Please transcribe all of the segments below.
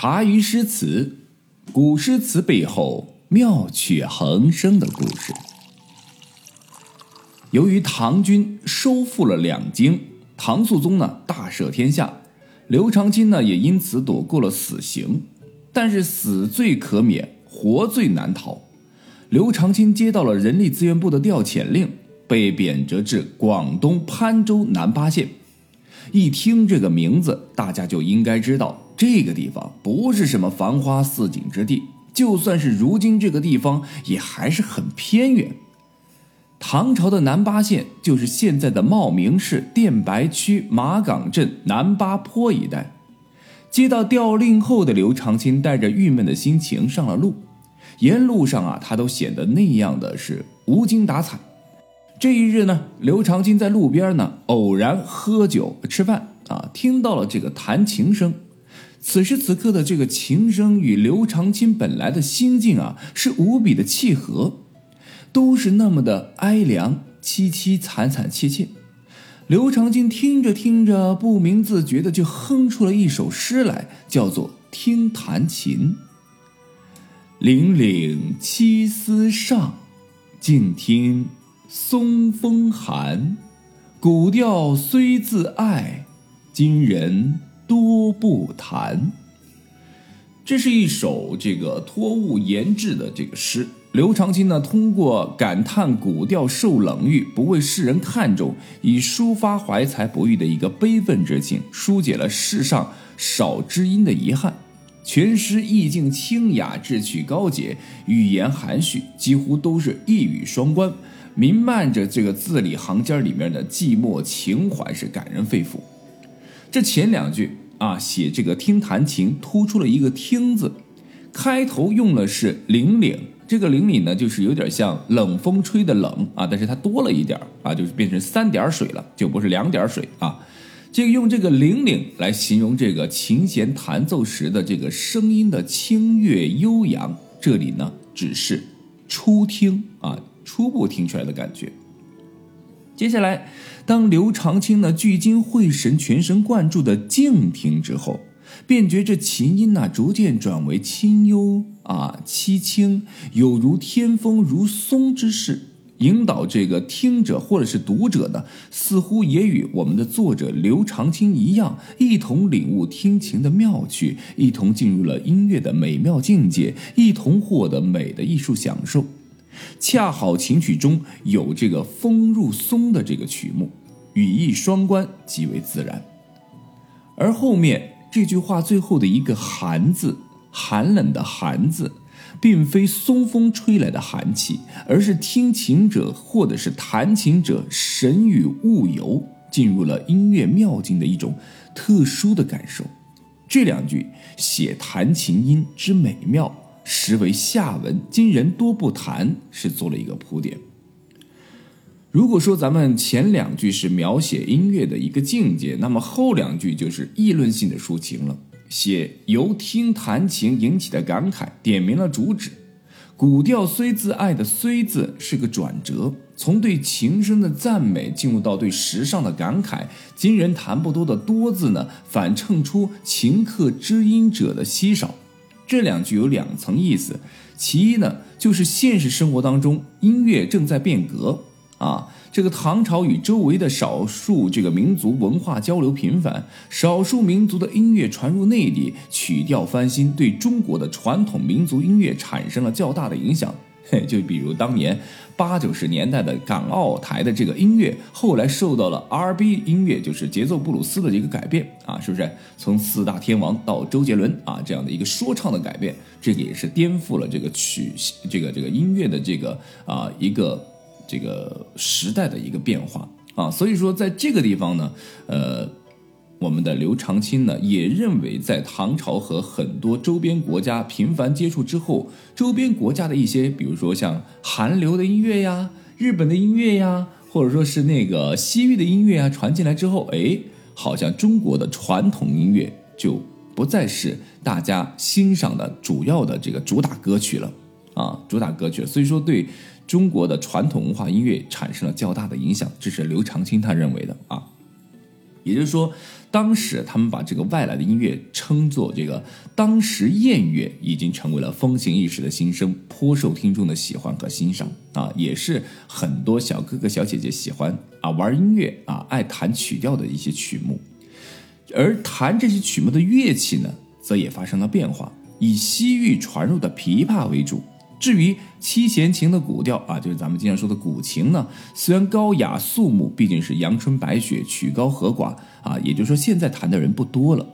茶余诗词，古诗词背后妙趣横生的故事。由于唐军收复了两京，唐肃宗呢大赦天下，刘长卿呢也因此躲过了死刑。但是死罪可免，活罪难逃。刘长卿接到了人力资源部的调遣令，被贬谪至广东潘州南巴县。一听这个名字，大家就应该知道。这个地方不是什么繁花似锦之地，就算是如今这个地方，也还是很偏远。唐朝的南八县就是现在的茂名市电白区马岗镇南八坡一带。接到调令后的刘长卿带着郁闷的心情上了路，沿路上啊，他都显得那样的是无精打采。这一日呢，刘长卿在路边呢偶然喝酒吃饭啊，听到了这个弹琴声。此时此刻的这个琴声与刘长卿本来的心境啊，是无比的契合，都是那么的哀凉、凄凄惨惨切切。刘长卿听着听着，不明自觉的就哼出了一首诗来，叫做《听弹琴》。凛凛凄丝上，静听松风寒。古调虽自爱，今人。多不谈。这是一首这个托物言志的这个诗。刘长卿呢，通过感叹古调受冷遇，不为世人看重，以抒发怀才不遇的一个悲愤之情，疏解了世上少知音的遗憾。全诗意境清雅，志趣高洁，语言含蓄，几乎都是一语双关，弥漫着这个字里行间里面的寂寞情怀，是感人肺腑。这前两句啊，写这个听弹琴，突出了一个“听”字，开头用了是“凛凛”，这个“凛凛”呢，就是有点像冷风吹的冷啊，但是它多了一点啊，就是变成三点水了，就不是两点水啊。这个用这个“凛凛”来形容这个琴弦弹奏时的这个声音的清越悠扬，这里呢只是初听啊，初步听出来的感觉。接下来，当刘长卿呢聚精会神、全神贯注的静听之后，便觉这琴音呐逐渐转为清幽啊凄清，有如天风如松之势，引导这个听者或者是读者呢，似乎也与我们的作者刘长卿一样，一同领悟听琴的妙趣，一同进入了音乐的美妙境界，一同获得美的艺术享受。恰好琴曲中有这个“风入松”的这个曲目，语意双关，极为自然。而后面这句话最后的一个“寒”字，寒冷的“寒”字，并非松风吹来的寒气，而是听琴者或者是弹琴者神与物游，进入了音乐妙境的一种特殊的感受。这两句写弹琴音之美妙。实为下文，今人多不谈，是做了一个铺垫。如果说咱们前两句是描写音乐的一个境界，那么后两句就是议论性的抒情了，写由听弹琴引起的感慨，点明了主旨。古调虽自爱的“虽”字是个转折，从对琴声的赞美进入到对时尚的感慨。今人弹不多的“多”字呢，反衬出琴客知音者的稀少。这两句有两层意思，其一呢，就是现实生活当中音乐正在变革啊，这个唐朝与周围的少数这个民族文化交流频繁，少数民族的音乐传入内地，曲调翻新，对中国的传统民族音乐产生了较大的影响。就比如当年八九十年代的港澳台的这个音乐，后来受到了 R&B 音乐，就是节奏布鲁斯的一个改变啊，是不是？从四大天王到周杰伦啊这样的一个说唱的改变，这个也是颠覆了这个曲这个这个音乐的这个啊一个这个时代的一个变化啊。所以说，在这个地方呢，呃。我们的刘长卿呢，也认为在唐朝和很多周边国家频繁接触之后，周边国家的一些，比如说像韩流的音乐呀、日本的音乐呀，或者说是那个西域的音乐啊，传进来之后，哎，好像中国的传统音乐就不再是大家欣赏的主要的这个主打歌曲了啊，主打歌曲。所以说，对中国的传统文化音乐产生了较大的影响，这是刘长卿他认为的啊。也就是说，当时他们把这个外来的音乐称作这个当时燕乐已经成为了风行一时的新生，颇受听众的喜欢和欣赏啊，也是很多小哥哥小姐姐喜欢啊玩音乐啊爱弹曲调的一些曲目。而弹这些曲目的乐器呢，则也发生了变化，以西域传入的琵琶为主。至于七弦琴的古调啊，就是咱们经常说的古琴呢，虽然高雅肃穆，毕竟是阳春白雪，曲高和寡啊，也就是说现在弹的人不多了。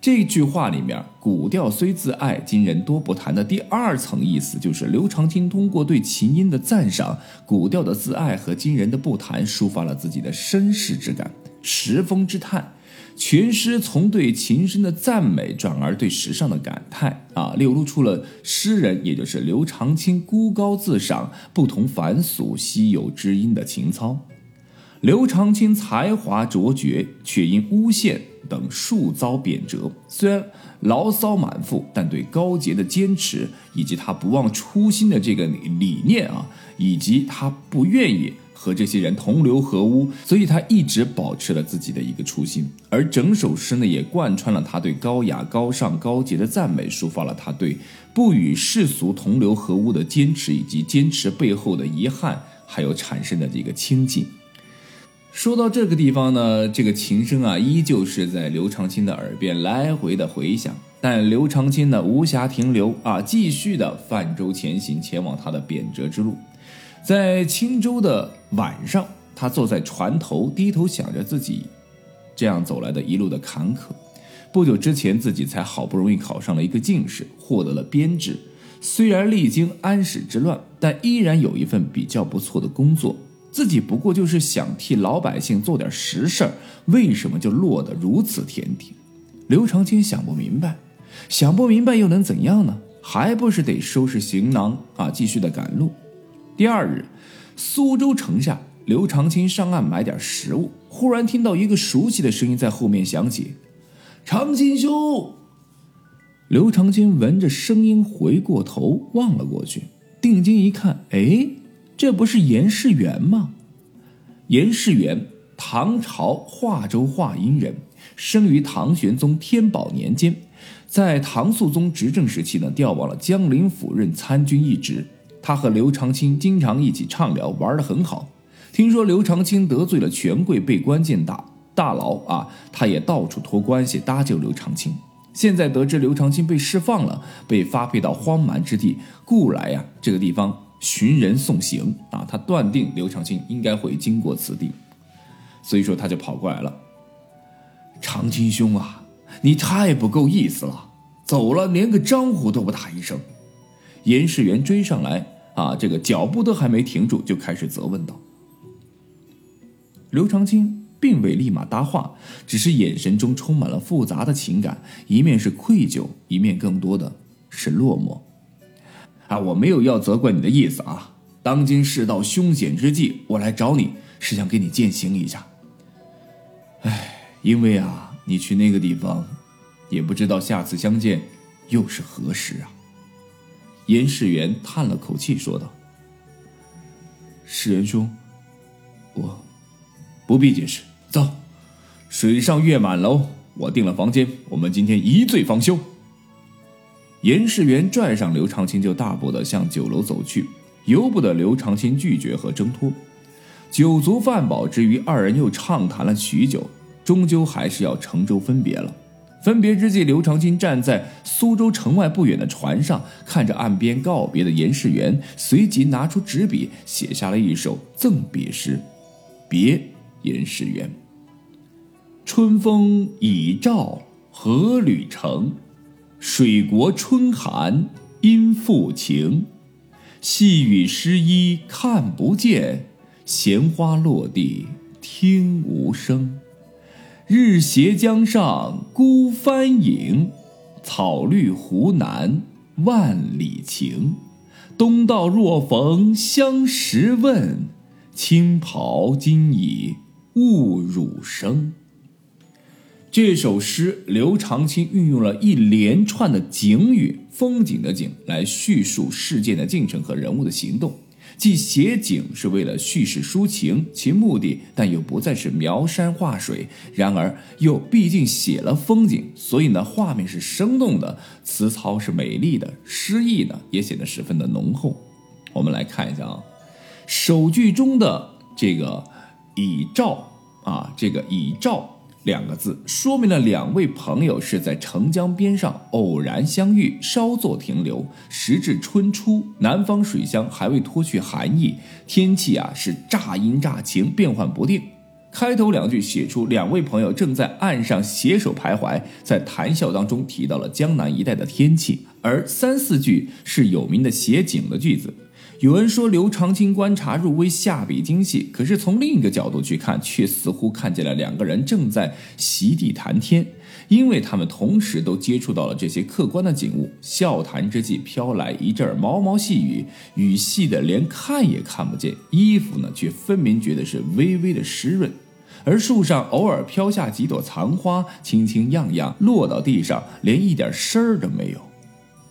这句话里面“古调虽自爱，今人多不弹”的第二层意思，就是刘长卿通过对琴音的赞赏、古调的自爱和今人的不弹，抒发了自己的身世之感、时风之叹。全诗从对琴声的赞美转而对时尚的感叹啊，流露出了诗人也就是刘长卿孤高自赏、不同凡俗、稀有知音的情操。刘长卿才华卓绝，却因诬陷等数遭贬谪。虽然牢骚满腹，但对高洁的坚持，以及他不忘初心的这个理念啊，以及他不愿意。和这些人同流合污，所以他一直保持了自己的一个初心，而整首诗呢，也贯穿了他对高雅、高尚、高洁的赞美，抒发了他对不与世俗同流合污的坚持，以及坚持背后的遗憾，还有产生的这个清静。说到这个地方呢，这个琴声啊，依旧是在刘长卿的耳边来回的回响，但刘长卿呢，无暇停留啊，继续的泛舟前行，前往他的贬谪之路。在青州的晚上，他坐在船头，低头想着自己这样走来的一路的坎坷。不久之前，自己才好不容易考上了一个进士，获得了编制。虽然历经安史之乱，但依然有一份比较不错的工作。自己不过就是想替老百姓做点实事儿，为什么就落得如此田地？刘长卿想不明白，想不明白又能怎样呢？还不是得收拾行囊啊，继续的赶路。第二日，苏州城下，刘长卿上岸买点食物，忽然听到一个熟悉的声音在后面响起：“长卿兄。”刘长卿闻着声音回过头望了过去，定睛一看，哎，这不是严世元吗？严世元，唐朝华州华阴人，生于唐玄宗天宝年间，在唐肃宗执政时期呢，调往了江陵府任参军一职。他和刘长卿经常一起畅聊，玩得很好。听说刘长卿得罪了权贵，被关进大大牢啊，他也到处托关系搭救刘长卿。现在得知刘长卿被释放了，被发配到荒蛮之地，故来呀这个地方寻人送行啊。他断定刘长卿应该会经过此地，所以说他就跑过来了。长卿兄啊，你太不够意思了，走了连个招呼都不打一声。严世元追上来，啊，这个脚步都还没停住，就开始责问道。刘长卿并未立马搭话，只是眼神中充满了复杂的情感，一面是愧疚，一面更多的是落寞。啊，我没有要责怪你的意思啊！当今世道凶险之际，我来找你是想给你践行一下。唉，因为啊，你去那个地方，也不知道下次相见又是何时啊。严世元叹了口气，说道：“世元兄，我不必解释。走，水上月满楼，我订了房间，我们今天一醉方休。”严世元拽上刘长卿，就大步的向酒楼走去，由不得刘长卿拒绝和挣脱。酒足饭饱之余，二人又畅谈了许久，终究还是要乘舟分别了。分别之际，刘长卿站在苏州城外不远的船上，看着岸边告别的严世元，随即拿出纸笔，写下了一首赠别诗：“别严世元。春风已照何旅程，水国春寒阴复晴。细雨湿衣看不见，闲花落地听无声。”日斜江上孤帆影，草绿湖南万里情。东道若逢相识问，青袍今已误汝生。这首诗，刘长卿运用了一连串的景语，风景的景，来叙述事件的进程和人物的行动。既写景是为了叙事抒情，其目的但又不再是描山画水，然而又毕竟写了风景，所以呢，画面是生动的，词操是美丽的，诗意呢也显得十分的浓厚。我们来看一下啊，首句中的这个以照啊，这个以照。两个字说明了两位朋友是在澄江边上偶然相遇，稍作停留。时至春初，南方水乡还未脱去寒意，天气啊是乍阴乍晴，变幻不定。开头两句写出两位朋友正在岸上携手徘徊，在谈笑当中提到了江南一带的天气，而三四句是有名的写景的句子。有人说刘长卿观察入微，下笔精细。可是从另一个角度去看，却似乎看见了两个人正在席地谈天，因为他们同时都接触到了这些客观的景物。笑谈之际，飘来一阵毛毛细雨，雨细的连看也看不见，衣服呢却分明觉得是微微的湿润。而树上偶尔飘下几朵残花，轻轻漾漾落到地上，连一点声儿都没有。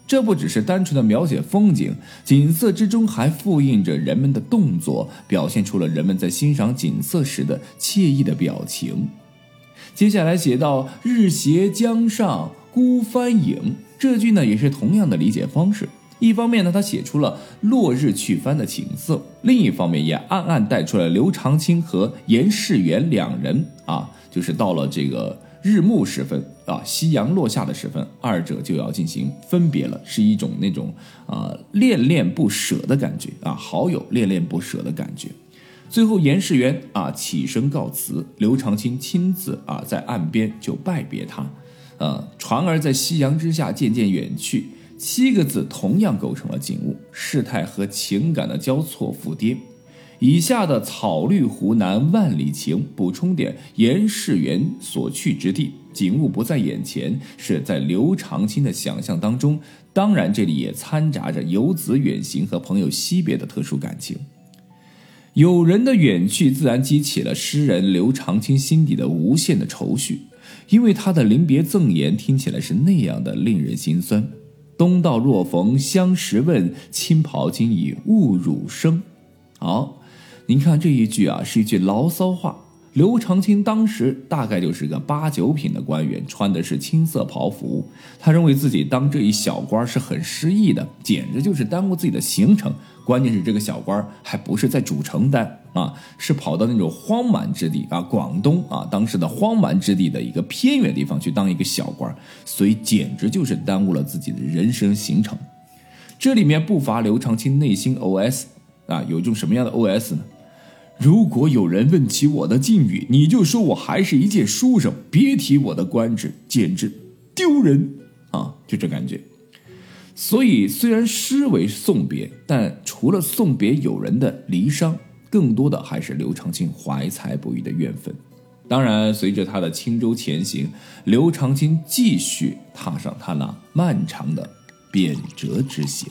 这不只是单纯的描写风景，景色之中还复印着人们的动作，表现出了人们在欣赏景色时的惬意的表情。接下来写到“日斜江上孤帆影”，这句呢也是同样的理解方式。一方面呢，他写出了落日去帆的景色；另一方面也暗暗带出了刘长卿和严世元两人啊，就是到了这个。日暮时分啊，夕阳落下的时分，二者就要进行分别了，是一种那种啊恋恋不舍的感觉啊，好友恋恋不舍的感觉。最后，严世元啊起身告辞，刘长卿亲自啊在岸边就拜别他。呃，船儿在夕阳之下渐渐远去，七个字同样构成了景物，事态和情感的交错复跌。以下的“草绿湖南万里晴”补充点严世元所去之地，景物不在眼前，是在刘长卿的想象当中。当然，这里也掺杂着游子远行和朋友惜别的特殊感情。友人的远去，自然激起了诗人刘长卿心底的无限的愁绪，因为他的临别赠言听起来是那样的令人心酸。东道若逢相识问，青袍今已误汝生。好。您看这一句啊，是一句牢骚话。刘长卿当时大概就是个八九品的官员，穿的是青色袍服。他认为自己当这一小官是很失意的，简直就是耽误自己的行程。关键是这个小官还不是在主城待啊，是跑到那种荒蛮之地啊，广东啊，当时的荒蛮之地的一个偏远地方去当一个小官，所以简直就是耽误了自己的人生行程。这里面不乏刘长卿内心 OS 啊，有一种什么样的 OS 呢？如果有人问起我的境遇，你就说我还是一介书生，别提我的官职，简直丢人啊！就这感觉。所以，虽然诗为送别，但除了送别友人的离伤，更多的还是刘长卿怀才不遇的怨愤。当然，随着他的轻舟前行，刘长卿继续踏上他那漫长的贬谪之行。